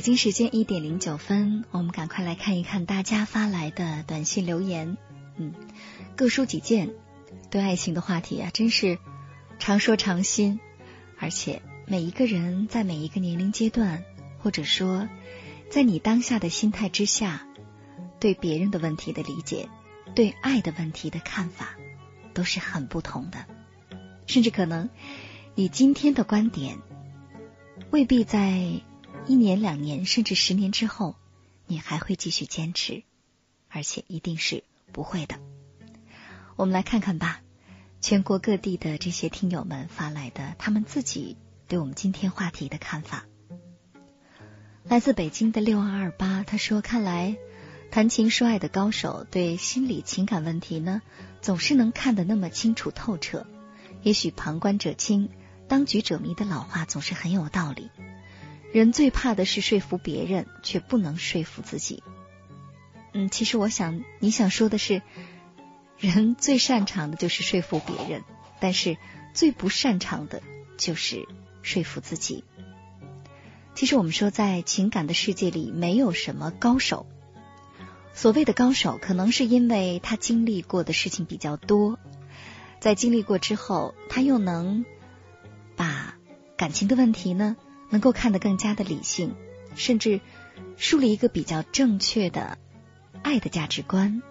北京时间一点零九分，我们赶快来看一看大家发来的短信留言。嗯，各抒己见，对爱情的话题啊，真是常说常新。而且每一个人在每一个年龄阶段，或者说在你当下的心态之下，对别人的问题的理解，对爱的问题的看法，都是很不同的。甚至可能你今天的观点，未必在。一年、两年，甚至十年之后，你还会继续坚持，而且一定是不会的。我们来看看吧，全国各地的这些听友们发来的他们自己对我们今天话题的看法。来自北京的六二二八，他说：“看来谈情说爱的高手对心理情感问题呢，总是能看得那么清楚透彻。也许旁观者清，当局者迷的老话总是很有道理。”人最怕的是说服别人，却不能说服自己。嗯，其实我想你想说的是，人最擅长的就是说服别人，但是最不擅长的就是说服自己。其实我们说，在情感的世界里，没有什么高手。所谓的高手，可能是因为他经历过的事情比较多，在经历过之后，他又能把感情的问题呢。能够看得更加的理性，甚至树立一个比较正确的爱的价值观。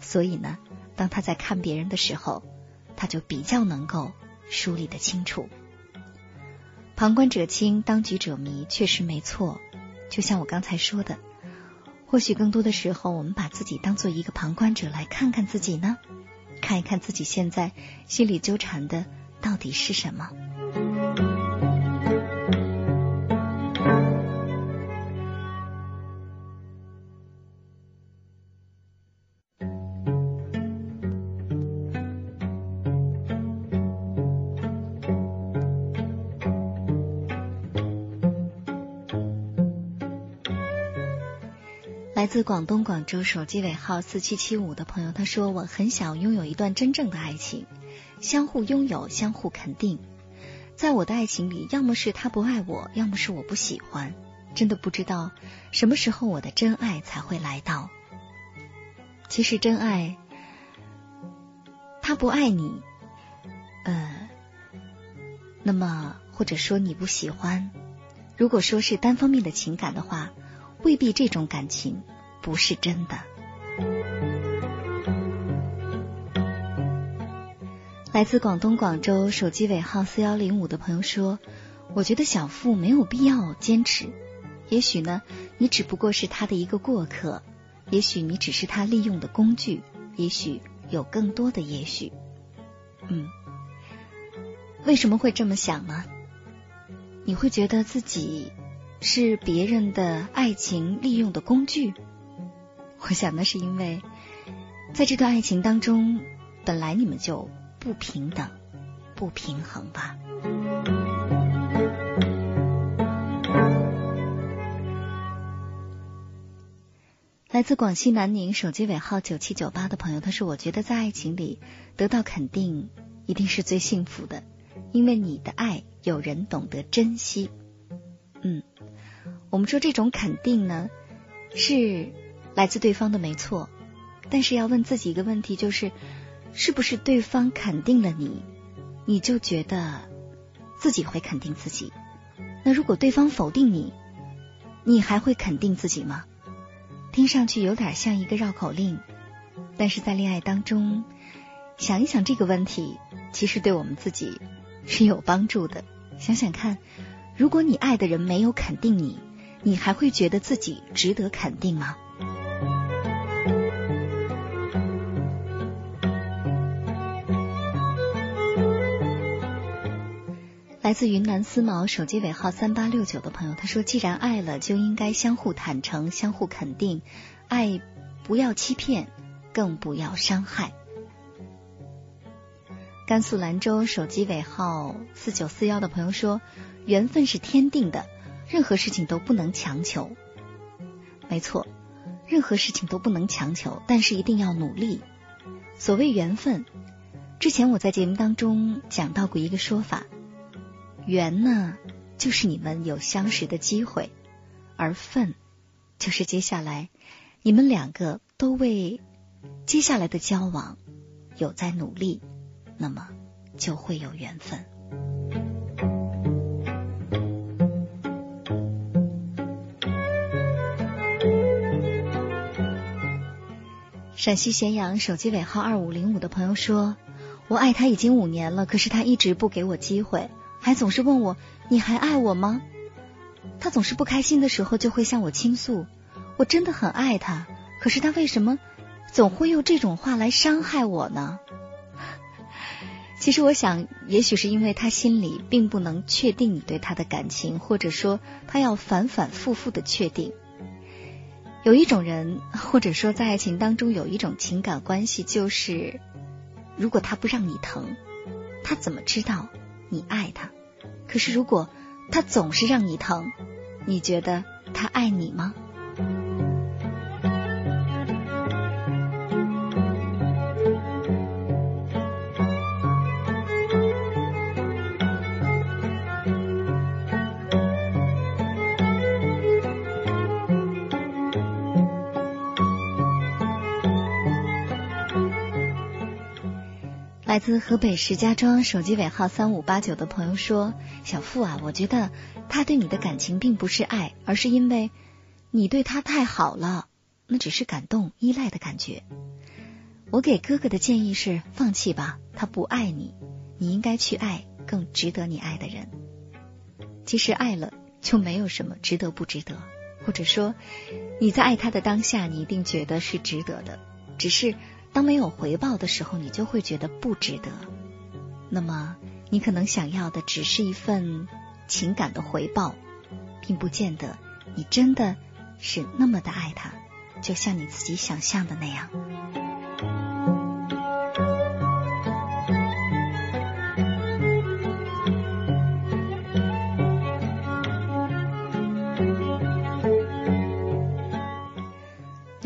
所以呢，当他在看别人的时候，他就比较能够梳理的清楚。旁观者清，当局者迷，确实没错。就像我刚才说的，或许更多的时候，我们把自己当做一个旁观者来看看自己呢，看一看自己现在心里纠缠的到底是什么。来自广东广州手机尾号四七七五的朋友，他说：“我很想拥有一段真正的爱情，相互拥有，相互肯定。在我的爱情里，要么是他不爱我，要么是我不喜欢。真的不知道什么时候我的真爱才会来到。其实真爱，他不爱你，呃，那么或者说你不喜欢，如果说是单方面的情感的话。”未必这种感情不是真的。来自广东广州手机尾号四幺零五的朋友说：“我觉得小付没有必要坚持。也许呢，你只不过是他的一个过客；也许你只是他利用的工具；也许有更多的也许。嗯，为什么会这么想呢？你会觉得自己？”是别人的爱情利用的工具，我想那是因为在这段爱情当中，本来你们就不平等、不平衡吧。来自广西南宁手机尾号九七九八的朋友，他说：“我觉得在爱情里得到肯定一定是最幸福的，因为你的爱有人懂得珍惜。”嗯。我们说这种肯定呢，是来自对方的没错，但是要问自己一个问题，就是是不是对方肯定了你，你就觉得自己会肯定自己？那如果对方否定你，你还会肯定自己吗？听上去有点像一个绕口令，但是在恋爱当中，想一想这个问题，其实对我们自己是有帮助的。想想看，如果你爱的人没有肯定你，你还会觉得自己值得肯定吗？来自云南思茅手机尾号三八六九的朋友，他说：“既然爱了，就应该相互坦诚、相互肯定，爱不要欺骗，更不要伤害。”甘肃兰州手机尾号四九四幺的朋友说：“缘分是天定的，任何事情都不能强求。”没错，任何事情都不能强求，但是一定要努力。所谓缘分，之前我在节目当中讲到过一个说法。缘呢，就是你们有相识的机会；而份，就是接下来你们两个都为接下来的交往有在努力，那么就会有缘分。陕西咸阳手机尾号二五零五的朋友说：“我爱他已经五年了，可是他一直不给我机会。”还总是问我你还爱我吗？他总是不开心的时候就会向我倾诉，我真的很爱他，可是他为什么总会用这种话来伤害我呢？其实我想，也许是因为他心里并不能确定你对他的感情，或者说他要反反复复的确定。有一种人，或者说在爱情当中有一种情感关系，就是如果他不让你疼，他怎么知道你爱他？可是，如果他总是让你疼，你觉得他爱你吗？来自河北石家庄手机尾号三五八九的朋友说：“小付啊，我觉得他对你的感情并不是爱，而是因为你对他太好了，那只是感动、依赖的感觉。我给哥哥的建议是：放弃吧，他不爱你，你应该去爱更值得你爱的人。其实爱了就没有什么值得不值得，或者说你在爱他的当下，你一定觉得是值得的，只是。”当没有回报的时候，你就会觉得不值得。那么，你可能想要的只是一份情感的回报，并不见得你真的是那么的爱他，就像你自己想象的那样。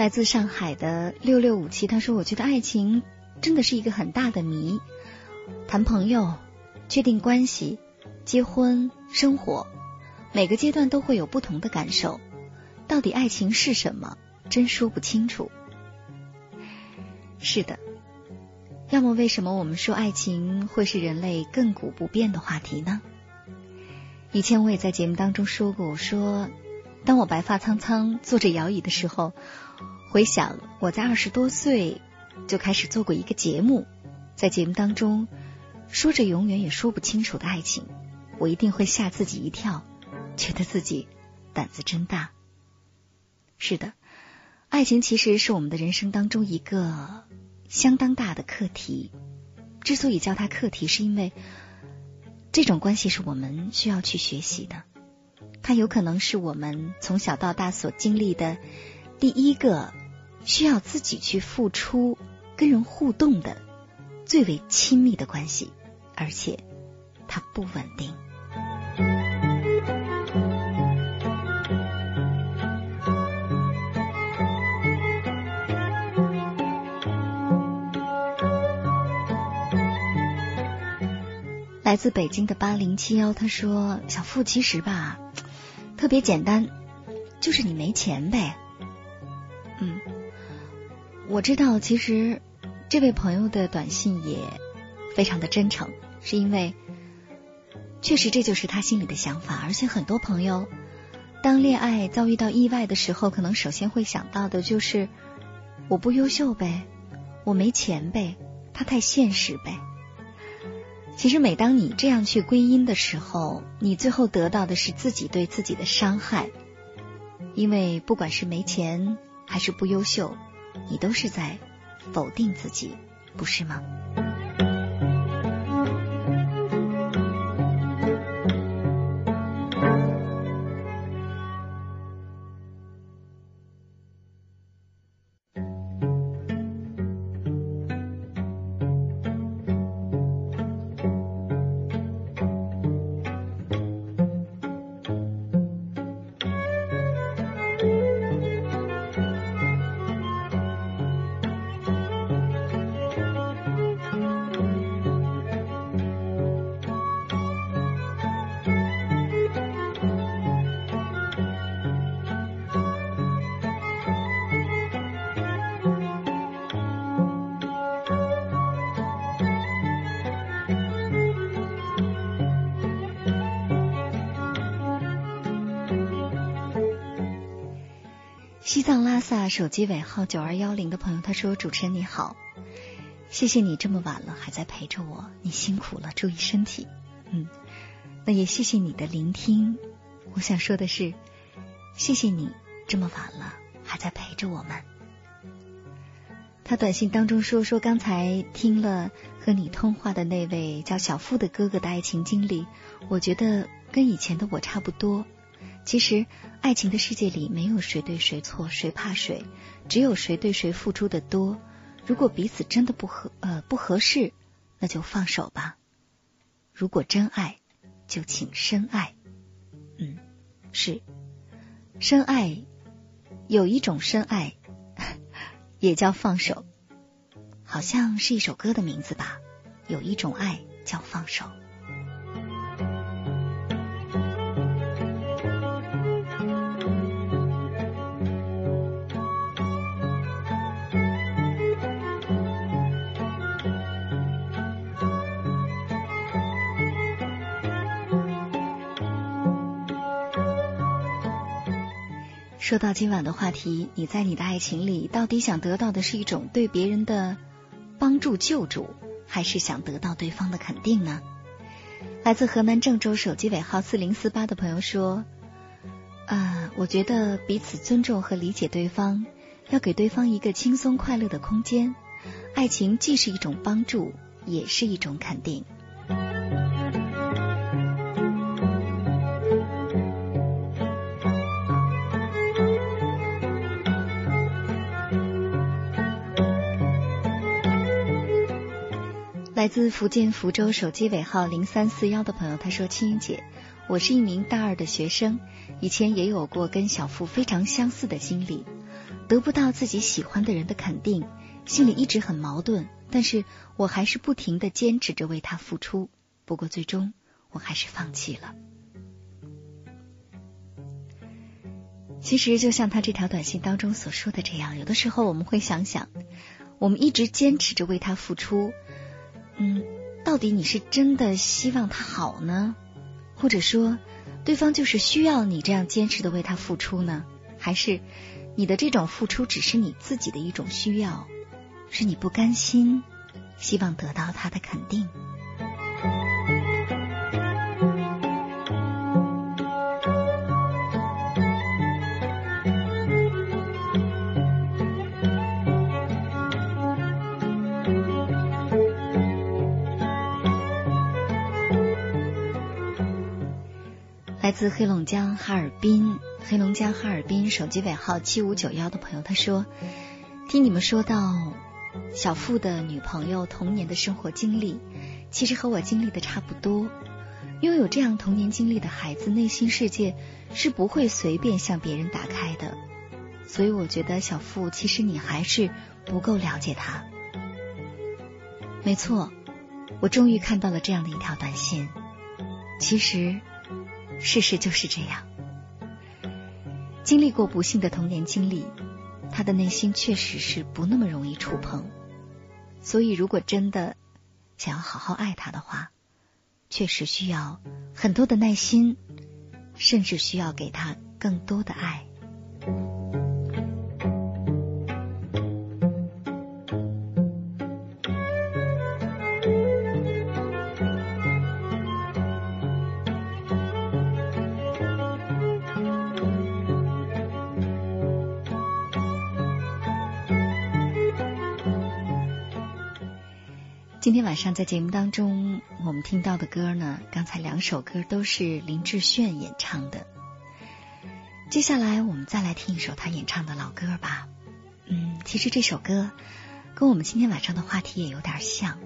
来自上海的六六五七，他说：“我觉得爱情真的是一个很大的谜。谈朋友、确定关系、结婚、生活，每个阶段都会有不同的感受。到底爱情是什么？真说不清楚。”是的，要么为什么我们说爱情会是人类亘古不变的话题呢？以前我也在节目当中说过，我说当我白发苍苍坐着摇椅的时候。回想我在二十多岁就开始做过一个节目，在节目当中说着永远也说不清楚的爱情，我一定会吓自己一跳，觉得自己胆子真大。是的，爱情其实是我们的人生当中一个相当大的课题。之所以叫它课题，是因为这种关系是我们需要去学习的，它有可能是我们从小到大所经历的第一个。需要自己去付出、跟人互动的最为亲密的关系，而且它不稳定。来自北京的八零七幺，他说：“小付，其实吧，特别简单，就是你没钱呗。”我知道，其实这位朋友的短信也非常的真诚，是因为确实这就是他心里的想法。而且很多朋友当恋爱遭遇到意外的时候，可能首先会想到的就是我不优秀呗，我没钱呗，他太现实呗。其实每当你这样去归因的时候，你最后得到的是自己对自己的伤害，因为不管是没钱还是不优秀，你都是在否定自己，不是吗？藏拉萨手机尾号九二幺零的朋友，他说：“主持人你好，谢谢你这么晚了还在陪着我，你辛苦了，注意身体。嗯，那也谢谢你的聆听。我想说的是，谢谢你这么晚了还在陪着我们。”他短信当中说：“说刚才听了和你通话的那位叫小付的哥哥的爱情经历，我觉得跟以前的我差不多。”其实，爱情的世界里没有谁对谁错，谁怕谁，只有谁对谁付出的多。如果彼此真的不合呃不合适，那就放手吧。如果真爱，就请深爱。嗯，是深爱，有一种深爱也叫放手，好像是一首歌的名字吧。有一种爱叫放手。说到今晚的话题，你在你的爱情里到底想得到的是一种对别人的帮助救助，还是想得到对方的肯定呢？来自河南郑州手机尾号四零四八的朋友说：“啊，我觉得彼此尊重和理解对方，要给对方一个轻松快乐的空间。爱情既是一种帮助，也是一种肯定。”来自福建福州手机尾号零三四幺的朋友，他说：“青云姐，我是一名大二的学生，以前也有过跟小付非常相似的经历，得不到自己喜欢的人的肯定，心里一直很矛盾。但是我还是不停的坚持着为他付出，不过最终我还是放弃了。其实就像他这条短信当中所说的这样，有的时候我们会想想，我们一直坚持着为他付出。”嗯，到底你是真的希望他好呢，或者说对方就是需要你这样坚持的为他付出呢？还是你的这种付出只是你自己的一种需要，是你不甘心，希望得到他的肯定？来自黑龙江哈尔滨，黑龙江哈尔滨手机尾号七五九幺的朋友，他说：“听你们说到小付的女朋友童年的生活经历，其实和我经历的差不多。拥有这样童年经历的孩子，内心世界是不会随便向别人打开的。所以我觉得小付，其实你还是不够了解他。没错，我终于看到了这样的一条短信。其实。”事实就是这样，经历过不幸的童年经历，他的内心确实是不那么容易触碰。所以，如果真的想要好好爱他的话，确实需要很多的耐心，甚至需要给他更多的爱。上在节目当中，我们听到的歌呢，刚才两首歌都是林志炫演唱的。接下来我们再来听一首他演唱的老歌吧。嗯，其实这首歌跟我们今天晚上的话题也有点像，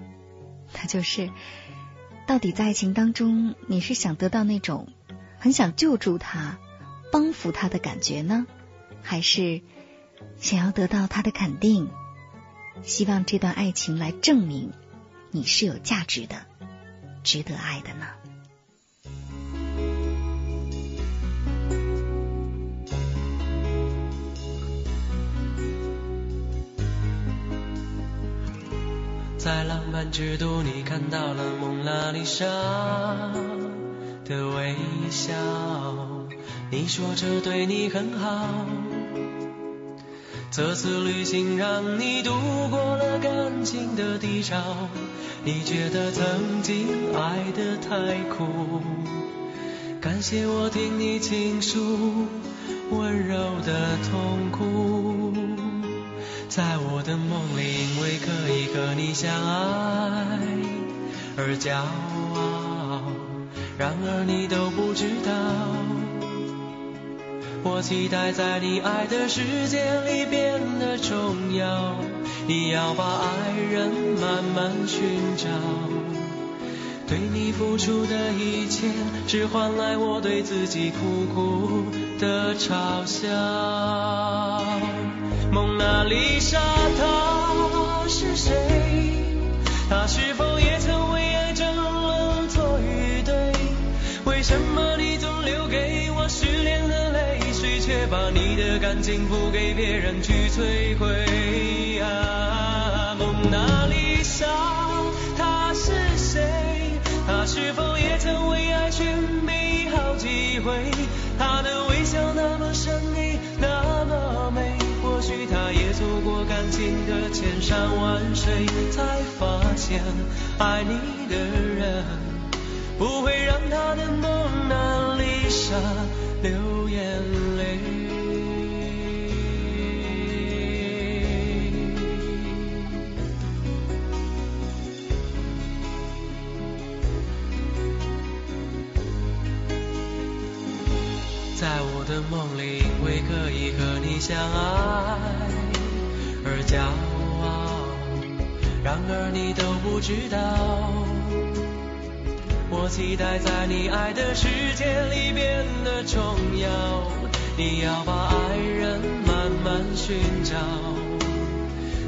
它就是到底在爱情当中，你是想得到那种很想救助他、帮扶他的感觉呢，还是想要得到他的肯定，希望这段爱情来证明？你是有价值的，值得爱的呢。在浪漫之都，你看到了蒙娜丽莎的微笑。你说这对你很好。这次旅行让你度过了感情的低潮，你觉得曾经爱得太苦，感谢我听你倾诉温柔的痛苦，在我的梦里，因为可以和你相爱而骄傲，然而你都不知道。我期待在你爱的世界里变得重要，你要把爱人慢慢寻找，对你付出的一切，只换来我对自己苦苦的嘲笑。蒙娜丽莎她是谁？她是否也曾为爱争论错与对？为什么你总留给？却把你的感情付给别人去摧毁。啊，蒙娜丽莎，她是谁？她是否也曾为爱寻觅好几回？她的微笑那么神秘，那么美。或许她也走过感情的千山万水，才发现爱你的人不会让她的蒙娜丽莎流眼泪。在我的梦里，因为可以和你相爱而骄傲。然而你都不知道，我期待在你爱的世界里变得重要。你要把爱人慢慢寻找，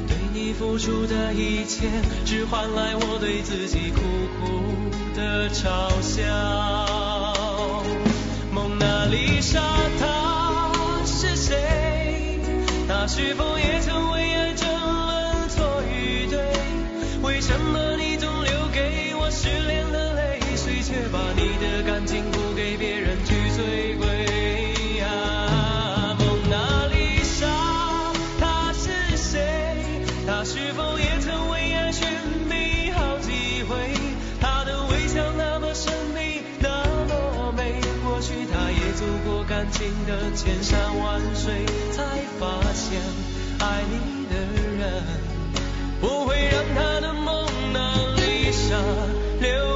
对你付出的一切，只换来我对自己苦苦的嘲笑。蒙娜丽莎，她是谁？她是否也曾为爱争论错与对？为什么你总留给我失恋，却把你的感情付给别人去摧毁。啊，蒙娜丽莎，她是谁？她是否也曾为爱寻觅好几回？她的微笑那么神秘，那么美。或许她也走过感情的千山万水，才发现爱你的人不会让她的梦。那丽莎流。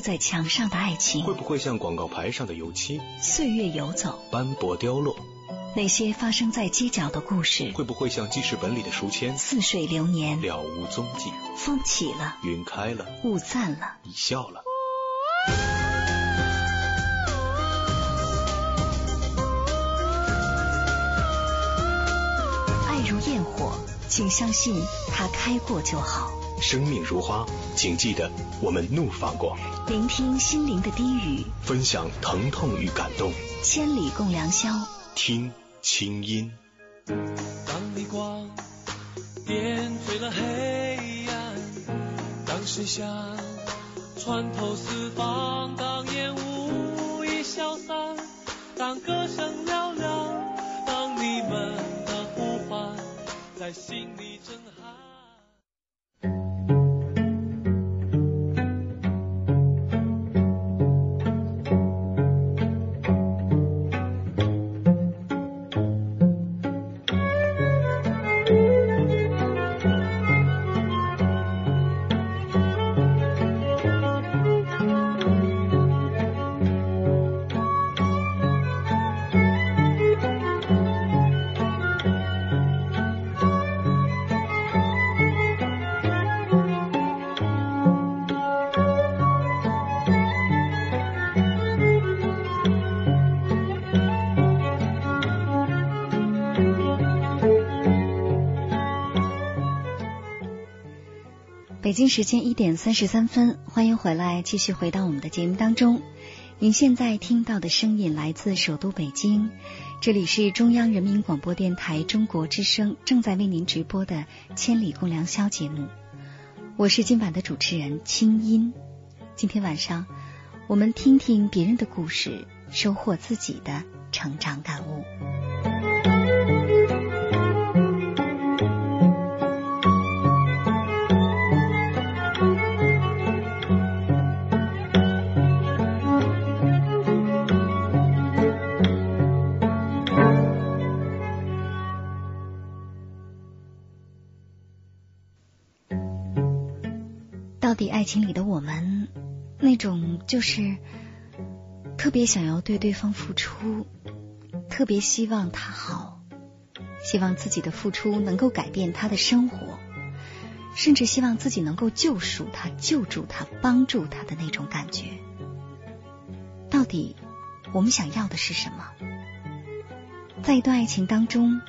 刻在墙上的爱情，会不会像广告牌上的油漆？岁月游走，斑驳凋落。那些发生在街角的故事，会不会像记事本里的书签？似水流年，了无踪迹。风起了，云开了，雾散了，你笑了。爱如焰火，请相信它开过就好。生命如花，请记得我们怒放过。聆听心灵的低语，分享疼痛与感动。千里共良宵，听清音。当逆光点缀了黑暗，当声响穿透四方，当烟雾已消散，当歌声嘹亮，当你们的呼唤在心里震撼。北京时间一点三十三分，欢迎回来，继续回到我们的节目当中。您现在听到的声音来自首都北京，这里是中央人民广播电台中国之声正在为您直播的《千里共良宵》节目。我是今晚的主持人清音。今天晚上，我们听听别人的故事，收获自己的成长感悟。情里的我们，那种就是特别想要对对方付出，特别希望他好，希望自己的付出能够改变他的生活，甚至希望自己能够救赎他、救助他、帮助他的那种感觉，到底我们想要的是什么？在一段爱情当中，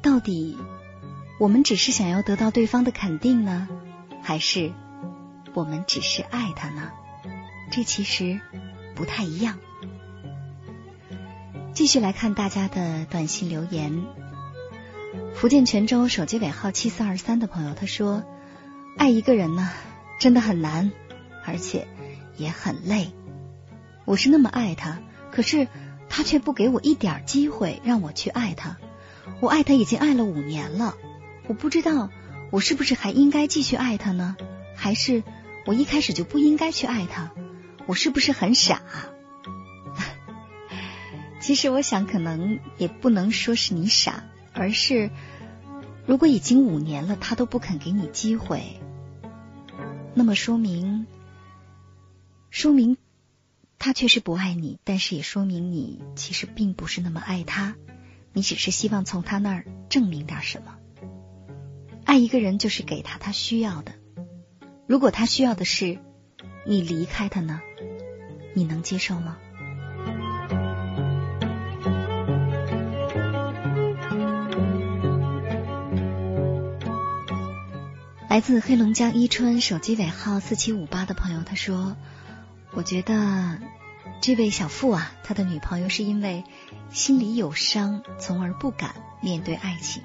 到底我们只是想要得到对方的肯定呢，还是？我们只是爱他呢，这其实不太一样。继续来看大家的短信留言。福建泉州手机尾号七四二三的朋友他说：“爱一个人呢，真的很难，而且也很累。我是那么爱他，可是他却不给我一点机会让我去爱他。我爱他已经爱了五年了，我不知道我是不是还应该继续爱他呢？还是？”我一开始就不应该去爱他，我是不是很傻？其实我想，可能也不能说是你傻，而是如果已经五年了，他都不肯给你机会，那么说明，说明他确实不爱你，但是也说明你其实并不是那么爱他，你只是希望从他那儿证明点什么。爱一个人就是给他他需要的。如果他需要的是你离开他呢？你能接受吗？来自黑龙江伊春手机尾号四七五八的朋友他说我觉得这位小付啊他的女朋友是因为心里有伤从而不敢面对爱情。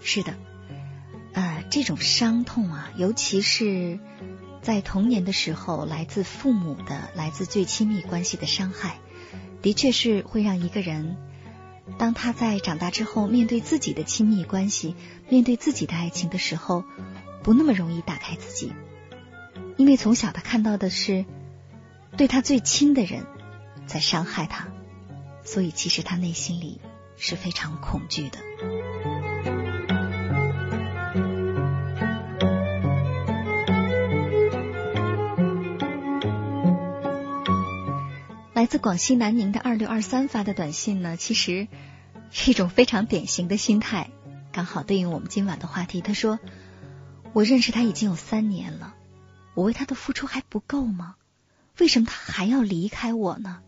是的呃，这种伤痛啊，尤其是在童年的时候，来自父母的、来自最亲密关系的伤害，的确是会让一个人。”当他在长大之后，面对自己的亲密关系，面对自己的爱情的时候，不那么容易打开自己，因为从小他看到的是对他最亲的人在伤害他，所以其实他内心里是非常恐惧的。来自广西南宁的二六二三发的短信呢，其实是一种非常典型的心态，刚好对应我们今晚的话题。他说：“我认识他已经有三年了，我为他的付出还不够吗？为什么他还要离开我呢？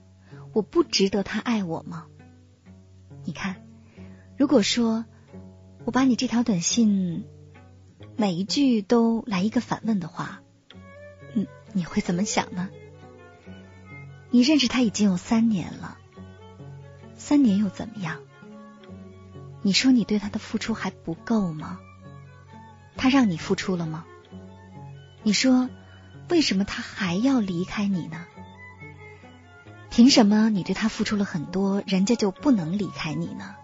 我不值得他爱我吗？”你看，如果说我把你这条短信每一句都来一个反问的话，嗯，你会怎么想呢？你认识他已经有三年了，三年又怎么样？你说你对他的付出还不够吗？他让你付出了吗？你说为什么他还要离开你呢？凭什么你对他付出了很多，人家就不能离开你呢？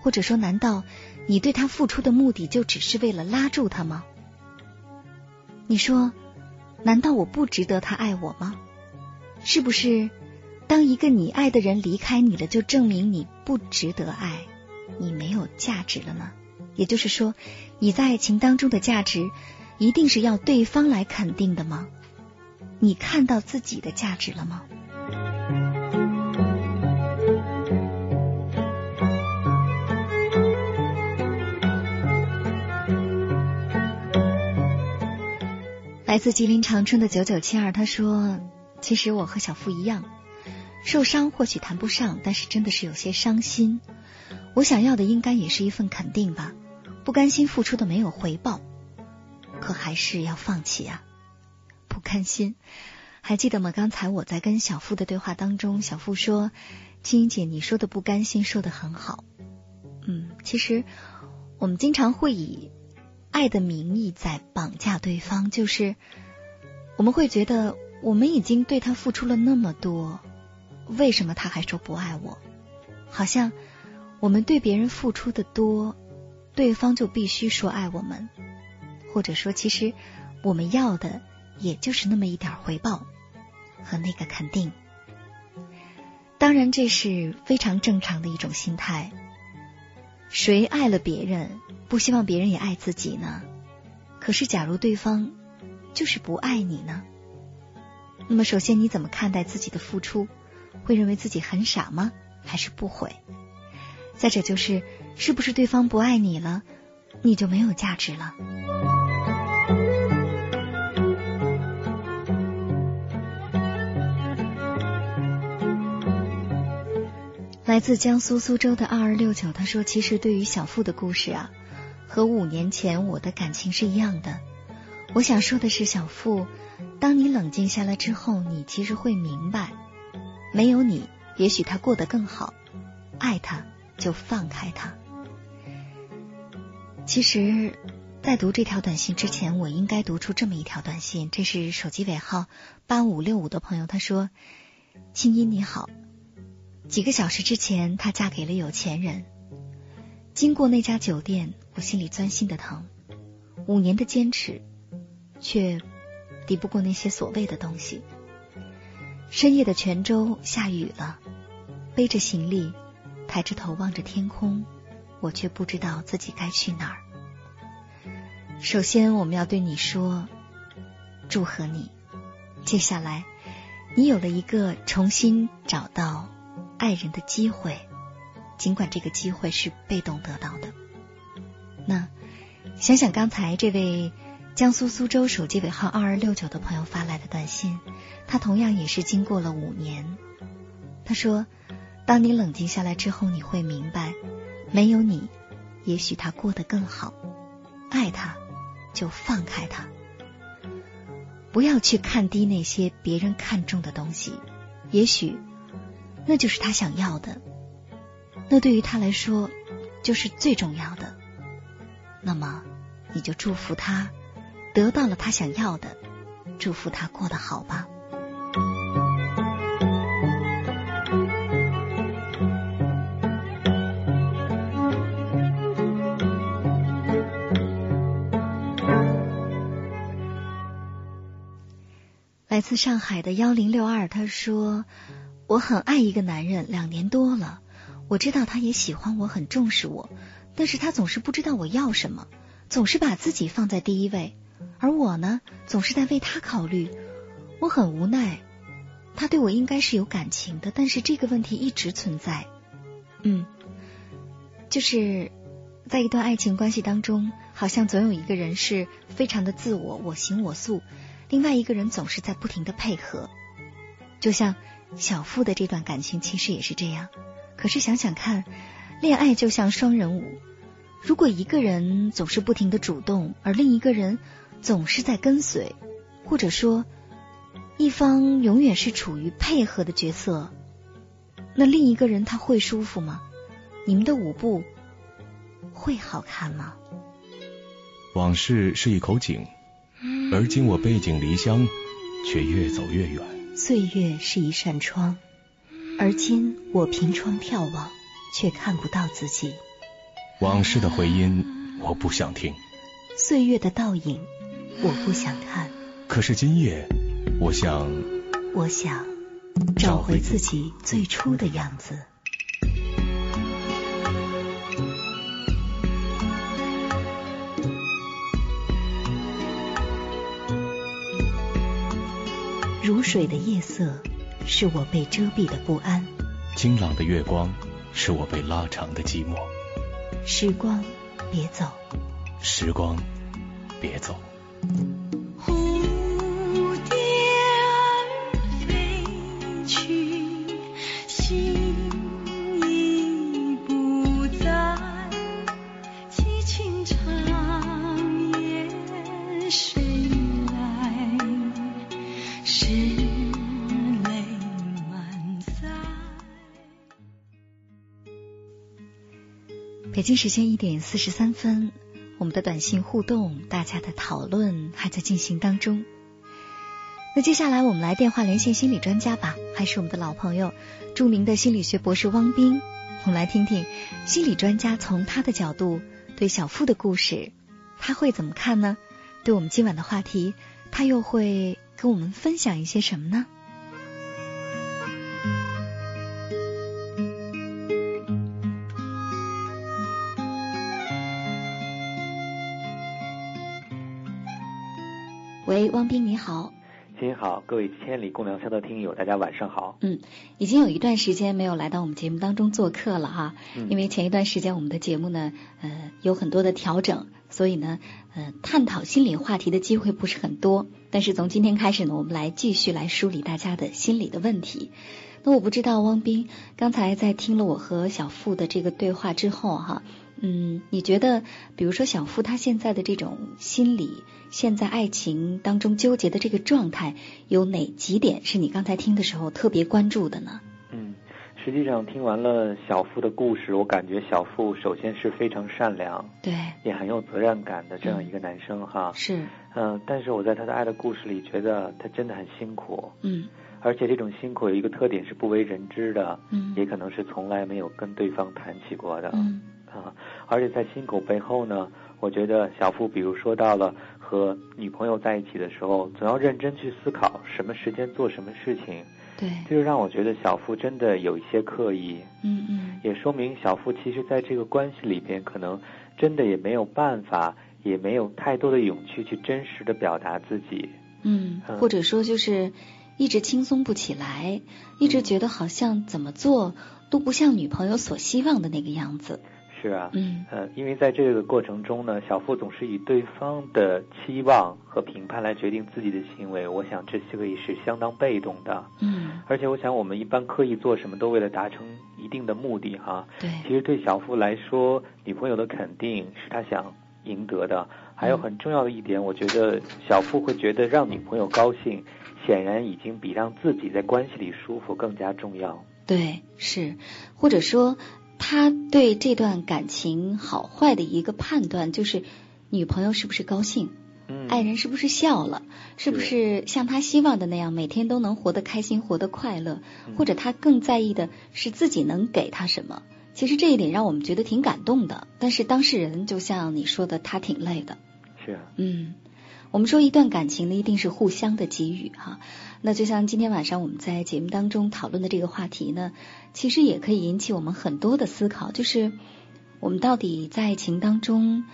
或者说，难道你对他付出的目的就只是为了拉住他吗？你说，难道我不值得他爱我吗？是不是，当一个你爱的人离开你了，就证明你不值得爱，你没有价值了呢？也就是说，你在爱情当中的价值，一定是要对方来肯定的吗？你看到自己的价值了吗？来自吉林长春的九九七二，他说。其实我和小付一样，受伤或许谈不上，但是真的是有些伤心。我想要的应该也是一份肯定吧，不甘心付出的没有回报，可还是要放弃啊，不甘心。还记得吗？刚才我在跟小付的对话当中，小付说：“青音姐，你说的不甘心说的很好。”嗯，其实我们经常会以爱的名义在绑架对方，就是我们会觉得。我们已经对他付出了那么多，为什么他还说不爱我？好像我们对别人付出的多，对方就必须说爱我们，或者说，其实我们要的也就是那么一点回报和那个肯定。当然，这是非常正常的一种心态。谁爱了别人，不希望别人也爱自己呢？可是，假如对方就是不爱你呢？那么，首先你怎么看待自己的付出？会认为自己很傻吗？还是不悔？再者就是，是不是对方不爱你了，你就没有价值了？来自江苏苏州的二二六九，他说：“其实对于小付的故事啊，和五年前我的感情是一样的。我想说的是，小付。”当你冷静下来之后，你其实会明白，没有你，也许他过得更好。爱他，就放开他。其实，在读这条短信之前，我应该读出这么一条短信。这是手机尾号八五六五的朋友，他说：“青音你好，几个小时之前，她嫁给了有钱人。经过那家酒店，我心里钻心的疼。五年的坚持，却……”抵不过那些所谓的东西。深夜的泉州下雨了，背着行李，抬着头望着天空，我却不知道自己该去哪儿。首先，我们要对你说，祝贺你。接下来，你有了一个重新找到爱人的机会，尽管这个机会是被动得到的。那想想刚才这位。江苏苏州手机尾号二二六九的朋友发来的短信，他同样也是经过了五年。他说：“当你冷静下来之后，你会明白，没有你，也许他过得更好。爱他就放开他，不要去看低那些别人看重的东西，也许那就是他想要的，那对于他来说就是最重要的。那么，你就祝福他得到了他想要的，祝福他过得好吧。来自上海的幺零六二，他说：“我很爱一个男人，两年多了，我知道他也喜欢我，很重视我，但是他总是不知道我要什么，总是把自己放在第一位，而我呢，总是在为他考虑，我很无奈。他对我应该是有感情的，但是这个问题一直存在。嗯，就是在一段爱情关系当中，好像总有一个人是非常的自我，我行我素。”另外一个人总是在不停的配合，就像小付的这段感情其实也是这样。可是想想看，恋爱就像双人舞，如果一个人总是不停的主动，而另一个人总是在跟随，或者说一方永远是处于配合的角色，那另一个人他会舒服吗？你们的舞步会好看吗？往事是一口井。而今我背井离乡，却越走越远。岁月是一扇窗，而今我凭窗眺望，却看不到自己。往事的回音，我不想听；岁月的倒影，我不想看。可是今夜，我想，我想找回自己最初的样子。如水的夜色，是我被遮蔽的不安；清朗的月光，是我被拉长的寂寞。时光，别走；时光，别走。北京时间一点四十三分，我们的短信互动，大家的讨论还在进行当中。那接下来我们来电话连线心理专家吧，还是我们的老朋友，著名的心理学博士汪斌。我们来听听心理专家从他的角度对小付的故事，他会怎么看呢？对我们今晚的话题，他又会跟我们分享一些什么呢？斌你好，您好，各位千里共良宵的听友，大家晚上好。嗯，已经有一段时间没有来到我们节目当中做客了哈，因为前一段时间我们的节目呢，呃，有很多的调整，所以呢，呃，探讨心理话题的机会不是很多。但是从今天开始呢，我们来继续来梳理大家的心理的问题。那我不知道汪斌刚才在听了我和小付的这个对话之后哈。嗯，你觉得，比如说小付他现在的这种心理，现在爱情当中纠结的这个状态，有哪几点是你刚才听的时候特别关注的呢？嗯，实际上听完了小付的故事，我感觉小付首先是非常善良，对，也很有责任感的这样一个男生哈。是。嗯，但是我在他的爱的故事里，觉得他真的很辛苦。嗯。而且这种辛苦有一个特点是不为人知的。嗯。也可能是从来没有跟对方谈起过的。嗯。啊，而且在辛苦背后呢，我觉得小付比如说到了和女朋友在一起的时候，总要认真去思考什么时间做什么事情。对，这就让我觉得小付真的有一些刻意。嗯嗯，也说明小付其实在这个关系里边，可能真的也没有办法，也没有太多的勇气去真实的表达自己。嗯，或者说就是一直轻松不起来，一直觉得好像怎么做都不像女朋友所希望的那个样子。是啊，嗯，呃，因为在这个过程中呢，小付总是以对方的期望和评判来决定自己的行为，我想这些个也是相当被动的，嗯，而且我想我们一般刻意做什么都为了达成一定的目的哈，对，其实对小付来说，女朋友的肯定是他想赢得的。还有很重要的一点，我觉得小付会觉得让女朋友高兴，显然已经比让自己在关系里舒服更加重要。对，是，或者说他对这段感情好坏的一个判断，就是女朋友是不是高兴。爱人是不是笑了？是不是像他希望的那样，每天都能活得开心、活得快乐？或者他更在意的是自己能给他什么？其实这一点让我们觉得挺感动的。但是当事人就像你说的，他挺累的。是啊。嗯，我们说一段感情呢，一定是互相的给予哈。那就像今天晚上我们在节目当中讨论的这个话题呢，其实也可以引起我们很多的思考，就是我们到底在爱情当中。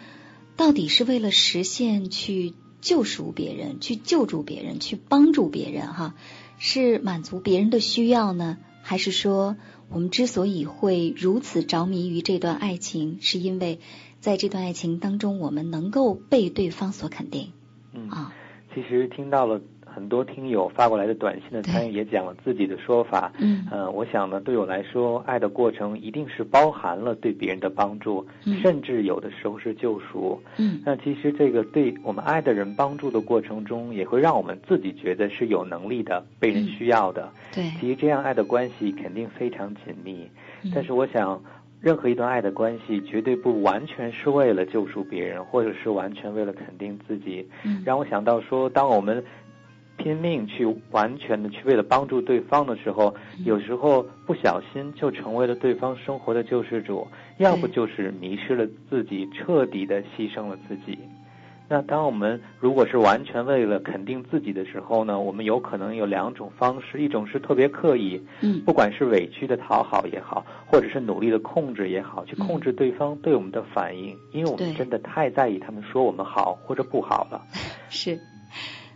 到底是为了实现去救赎别人、去救助别人、去帮助别人，哈，是满足别人的需要呢？还是说，我们之所以会如此着迷于这段爱情，是因为在这段爱情当中，我们能够被对方所肯定？嗯啊，其实听到了。很多听友发过来的短信的参与也讲了自己的说法。嗯，呃，我想呢，对我来说，爱的过程一定是包含了对别人的帮助，甚至有的时候是救赎。嗯，那其实这个对我们爱的人帮助的过程中，也会让我们自己觉得是有能力的，被人需要的。对，其实这样爱的关系肯定非常紧密。但是我想。任何一段爱的关系，绝对不完全是为了救赎别人，或者是完全为了肯定自己。嗯，让我想到说，当我们。拼命去完全的去为了帮助对方的时候，有时候不小心就成为了对方生活的救世主，要不就是迷失了自己，彻底的牺牲了自己。那当我们如果是完全为了肯定自己的时候呢，我们有可能有两种方式，一种是特别刻意，嗯，不管是委屈的讨好也好，或者是努力的控制也好，去控制对方对我们的反应，因为我们真的太在意他们说我们好或者不好了。是。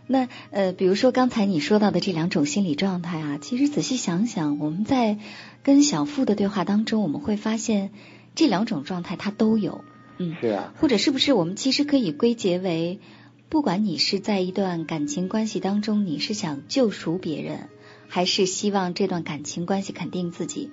那呃，比如说刚才你说到的这两种心理状态啊，其实仔细想想，我们在跟小付的对话当中，我们会发现这两种状态他都有，嗯，是啊，或者是不是我们其实可以归结为，不管你是在一段感情关系当中，你是想救赎别人，还是希望这段感情关系肯定自己，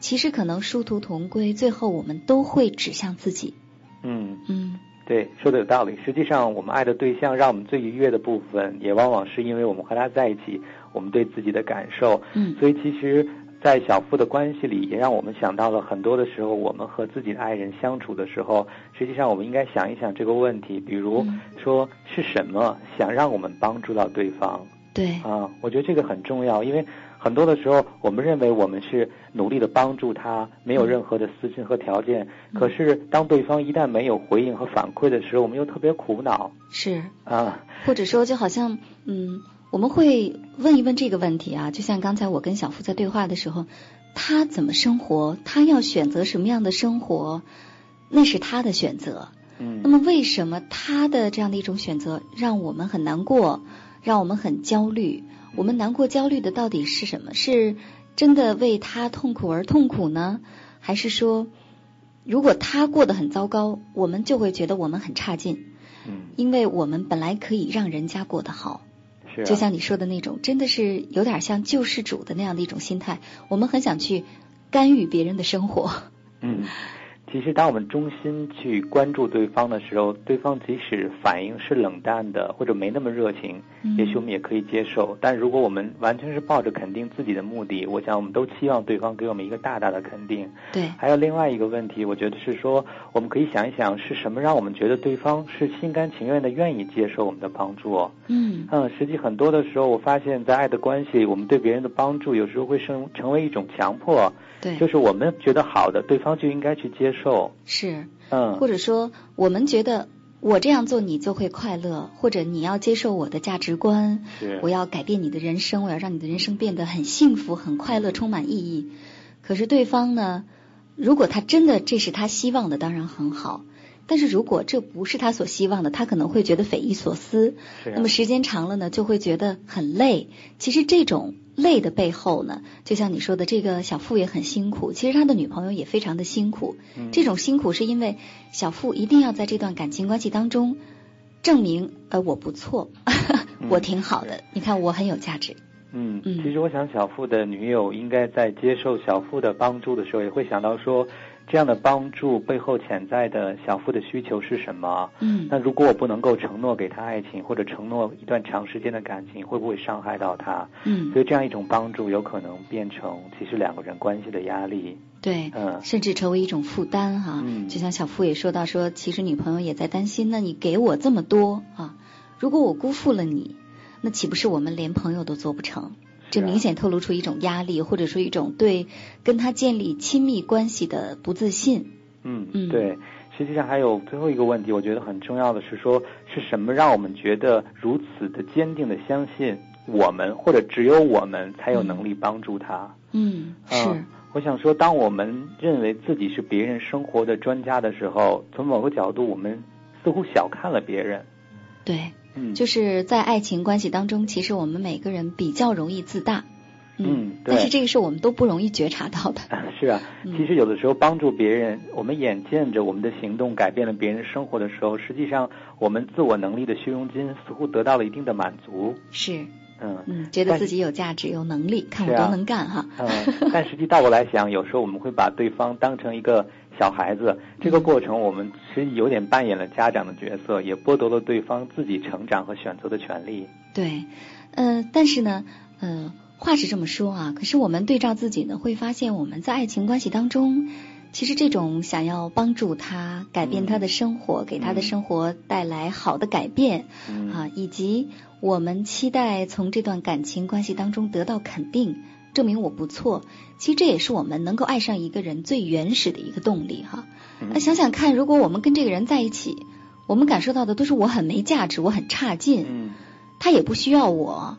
其实可能殊途同归，最后我们都会指向自己，嗯嗯。对，说的有道理。实际上，我们爱的对象让我们最愉悦的部分，也往往是因为我们和他在一起，我们对自己的感受。嗯。所以，其实，在小夫的关系里，也让我们想到了很多的时候，我们和自己的爱人相处的时候，实际上我们应该想一想这个问题。比如说，是什么想让我们帮助到对方？对。啊，我觉得这个很重要，因为。很多的时候，我们认为我们是努力的帮助他，没有任何的私心和条件。可是，当对方一旦没有回应和反馈的时候，我们又特别苦恼。是啊，或者说，就好像嗯，我们会问一问这个问题啊，就像刚才我跟小付在对话的时候，他怎么生活，他要选择什么样的生活，那是他的选择。嗯，那么为什么他的这样的一种选择让我们很难过，让我们很焦虑？我们难过、焦虑的到底是什么？是真的为他痛苦而痛苦呢，还是说，如果他过得很糟糕，我们就会觉得我们很差劲？嗯，因为我们本来可以让人家过得好，是，就像你说的那种，真的是有点像救世主的那样的一种心态，我们很想去干预别人的生活。嗯。其实，当我们中心去关注对方的时候，对方即使反应是冷淡的，或者没那么热情，也许我们也可以接受。但如果我们完全是抱着肯定自己的目的，我想我们都期望对方给我们一个大大的肯定。对。还有另外一个问题，我觉得是说，我们可以想一想，是什么让我们觉得对方是心甘情愿的愿意接受我们的帮助？嗯。嗯，实际很多的时候，我发现，在爱的关系，我们对别人的帮助，有时候会生成为一种强迫。对，就是我们觉得好的，对方就应该去接受。是，嗯，或者说我们觉得我这样做你就会快乐，或者你要接受我的价值观，我要改变你的人生，我要让你的人生变得很幸福、很快乐、充满意义。可是对方呢，如果他真的这是他希望的，当然很好。但是如果这不是他所希望的，他可能会觉得匪夷所思。那么时间长了呢，就会觉得很累。其实这种累的背后呢，就像你说的，这个小付也很辛苦。其实他的女朋友也非常的辛苦。这种辛苦是因为小付一定要在这段感情关系当中证明，呃，我不错，我挺好的。你看我很有价值。嗯，嗯其实我想小付的女友应该在接受小付的帮助的时候，也会想到说，这样的帮助背后潜在的小付的需求是什么？嗯那如果我不能够承诺给他爱情，或者承诺一段长时间的感情，会不会伤害到他？嗯所以这样一种帮助有可能变成其实两个人关系的压力。对，嗯甚至成为一种负担哈。嗯就像小付也说到说，其实女朋友也在担心，那你给我这么多啊，如果我辜负了你，那岂不是我们连朋友都做不成？这明显透露出一种压力，或者说一种对跟他建立亲密关系的不自信。嗯嗯对。实际上还有最后一个问题，我觉得很重要的是说，是什么让我们觉得如此的坚定的相信我们，或者只有我们才有能力帮助他？嗯，是嗯，我想说，当我们认为自己是别人生活的专家的时候，从某个角度，我们似乎小看了别人。对，嗯，就是在爱情关系当中，其实我们每个人比较容易自大。嗯对但是这个是我们都不容易觉察到的。是啊，嗯其实有的时候帮助别人，我们眼见着我们的行动改变了别人生活的时候，实际上我们自我能力的虚荣心似乎得到了一定的满足。是，嗯。嗯，觉得自己有价值、有能力，看我是啊。多能干哈。嗯，但实际倒过来想，有时候我们会把对方当成一个小孩子，这个过程我们其实有点扮演了家长的角色，也剥夺了对方自己成长和选择的权利。对，呃，但是呢，呃，话是这么说啊，可是我们对照自己呢，会发现我们在爱情关系当中，其实这种想要帮助他、改变他的生活，给他的生活带来好的改变，嗯。啊，以及我们期待从这段感情关系当中得到肯定，证明我不错。其实这也是我们能够爱上一个人最原始的一个动力哈。嗯那想想看，如果我们跟这个人在一起，我们感受到的都是我很没价值，我很差劲，嗯，他也不需要我，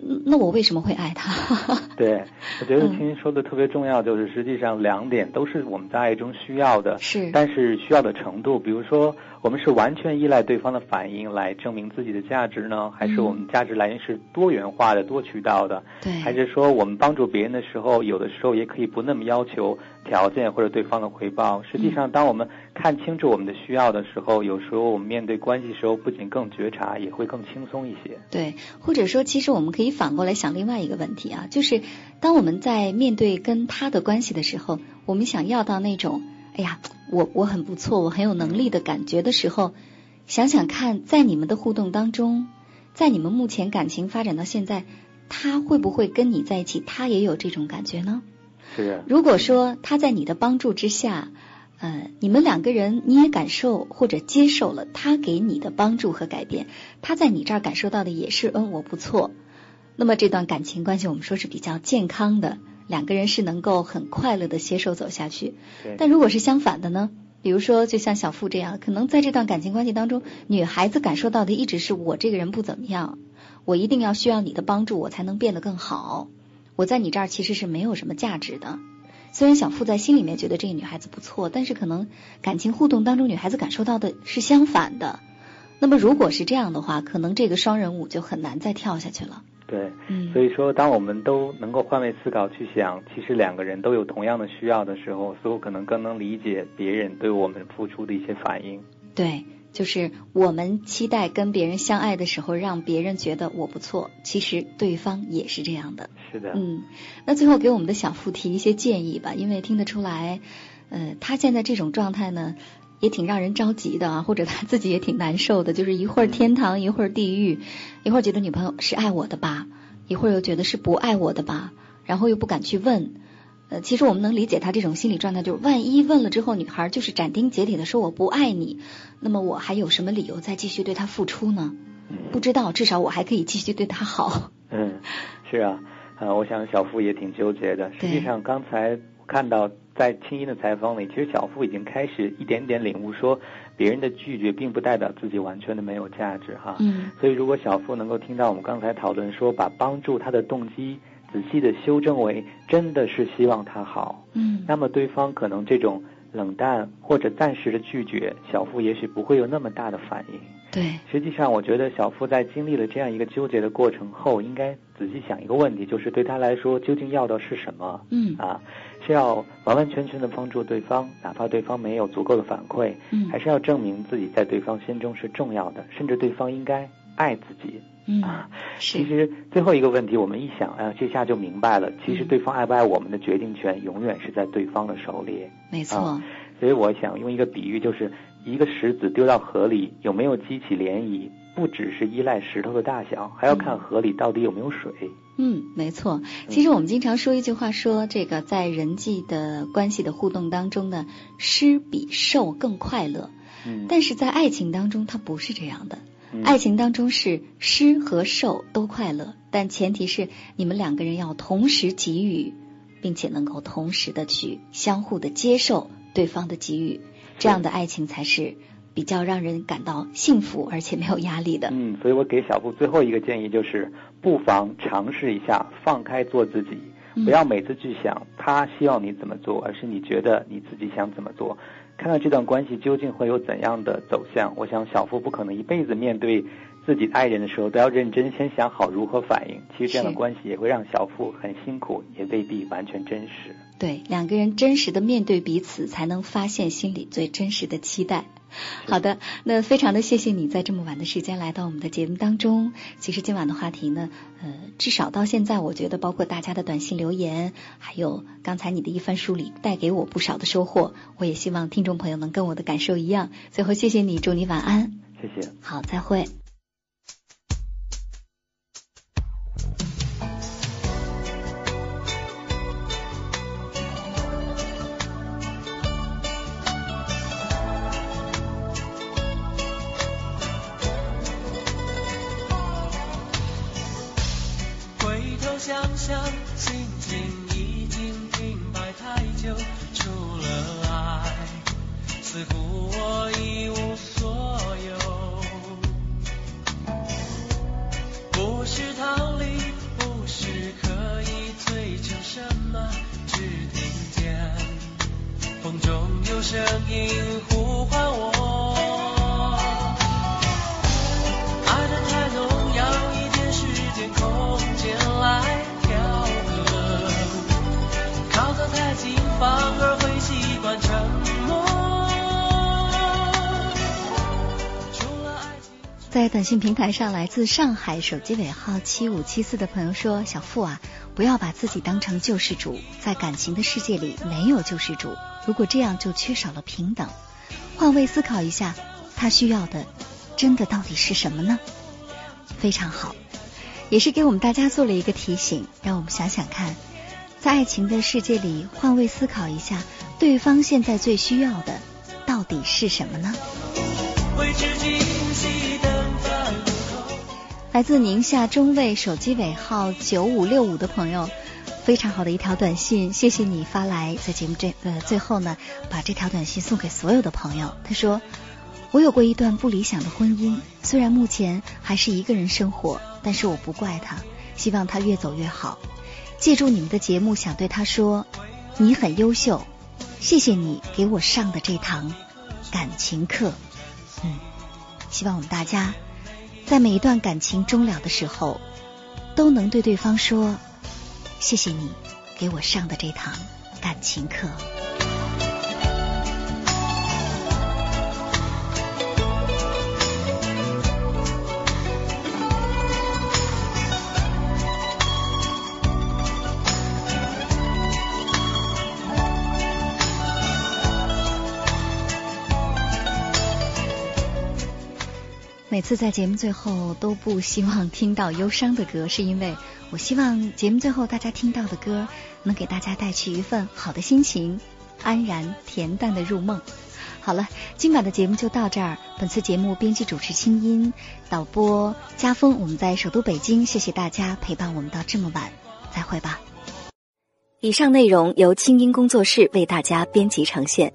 嗯那我为什么会爱他？对，我觉得嗯青青说的特别重要，就是实际上两点都是我们在爱中需要的，是但是需要的程度，比如说我们是完全依赖对方的反应来证明自己的价值呢，还是我们价值来源是多元化的、多渠道的？对，还是说我们帮助别人的时候，有的时候也可以不那么要求条件或者对方的回报。实际上，当我们看清楚我们的需要的时候，有时候我们面对关系时候，不仅更觉察，也会更轻松一些。对，或者说，其实我们可以反过来想另外一个问题啊，就是当我们在面对跟他的关系的时候，我们想要到那种，哎呀，我我很不错，我很有能力的感觉的时候，想想看，在你们的互动当中，在你们目前感情发展到现在，他会不会跟你在一起，他也有这种感觉呢？是，如果说他在你的帮助之下，呃，你们两个人你也感受或者接受了他给你的帮助和改变，他在你这儿感受到的也是，嗯，我不错。那么这段感情关系，我们说是比较健康的，两个人是能够很快乐的携手走下去。但如果是相反的呢？比如说，就像小付这样，可能在这段感情关系当中，女孩子感受到的一直是我这个人不怎么样，我一定要需要你的帮助，我才能变得更好。我在你这儿其实是没有什么价值的。虽然小付在心里面觉得这个女孩子不错，但是可能感情互动当中，女孩子感受到的是相反的。那么如果是这样的话，可能这个双人舞就很难再跳下去了。对。嗯，所以说，当我们都能够换位思考去想，其实两个人都有同样的需要的时候，似乎可能更能理解别人对我们付出的一些反应。对，就是我们期待跟别人相爱的时候，让别人觉得我不错，其实对方也是这样的。是的，嗯，那最后给我们的小付提一些建议吧，因为听得出来，呃，他现在这种状态呢，也挺让人着急的啊，或者他自己也挺难受的，就是一会儿天堂，一会儿地狱，一会儿觉得女朋友是爱我的吧，一会儿又觉得是不爱我的吧，然后又不敢去问。呃，其实我们能理解他这种心理状态，就是万一问了之后，女孩就是斩钉截铁的说我不爱你，那么我还有什么理由再继续对他付出呢？不知道，至少我还可以继续对他好。嗯，是啊，呃，我想小付也挺纠结的。实际上，刚才我看到在青音的采访里，其实小付已经开始一点点领悟，说别人的拒绝并不代表自己完全的没有价值哈。嗯所以，如果小付能够听到我们刚才讨论说，把帮助他的动机仔细的修正为真的是希望他好，嗯那么对方可能这种冷淡或者暂时的拒绝，小付也许不会有那么大的反应。对，实际上，我觉得小付在经历了这样一个纠结的过程后，应该仔细想一个问题，就是对他来说，究竟要的是什么？嗯啊，是要完完全全的帮助对方，哪怕对方没有足够的反馈，嗯还是要证明自己在对方心中是重要的，甚至对方应该爱自己，嗯，其实最后一个问题，我们一想，哎呀，这下就明白了。其实对方爱不爱我们的决定权，永远是在对方的手里。没错。所以我想用一个比喻，就是一个石子丢到河里，有没有激起涟漪，不只是依赖石头的大小，还要看河里到底有没有水。嗯，没错。其实我们经常说一句话，说这个在人际的关系的互动当中呢，施比受更快乐。嗯。但是在爱情当中，它不是这样的。爱情当中是施和受都快乐，但前提是你们两个人要同时给予，并且能够同时的去相互的接受对方的给予，这样的爱情才是比较让人感到幸福而且没有压力的。嗯，所以我给小布最后一个建议就是，不妨尝试一下放开做自己，不要每次去想他希望你怎么做，而是你觉得你自己想怎么做。看看这段关系究竟会有怎样的走向？我想小付不可能一辈子面对自己爱人的时候都要认真先想好如何反应。其实这样的关系也会让小付很辛苦，也未必完全真实。对，两个人真实的面对彼此，才能发现心里最真实的期待。好的，那非常的谢谢你在这么晚的时间来到我们的节目当中。其实今晚的话题呢，呃，至少到现在，我觉得包括大家的短信留言，还有刚才你的一番梳理，带给我不少的收获。我也希望听众朋友能跟我的感受一样。最后，谢谢你，祝你晚安。谢谢。好，再会。平台上，来自上海手机尾号七五七四的朋友说：“小付啊，不要把自己当成救世主，在感情的世界里没有救世主，如果这样就缺少了平等。换位思考一下，他需要的真的到底是什么呢？非常好，也是给我们大家做了一个提醒，让我们想想看，在爱情的世界里换位思考一下，对方现在最需要的到底是什么呢？”来自宁夏中卫手机尾号九五六五的朋友，非常好的一条短信，谢谢你发来，在节目这呃最后呢，把这条短信送给所有的朋友。他说：“我有过一段不理想的婚姻，虽然目前还是一个人生活，但是我不怪他，希望他越走越好。借助你们的节目，想对他说，你很优秀，谢谢你给我上的这堂感情课。嗯，希望我们大家。”在每一段感情终了的时候，都能对对方说：“谢谢你给我上的这堂感情课。”每次在节目最后都不希望听到忧伤的歌，是因为我希望节目最后大家听到的歌能给大家带去一份好的心情，安然恬淡的入梦。好了，今晚的节目就到这儿。本次节目编辑主持清音，导播家风，我们在首都北京，谢谢大家陪伴我们到这么晚，再会吧。以上内容由清音工作室为大家编辑呈现。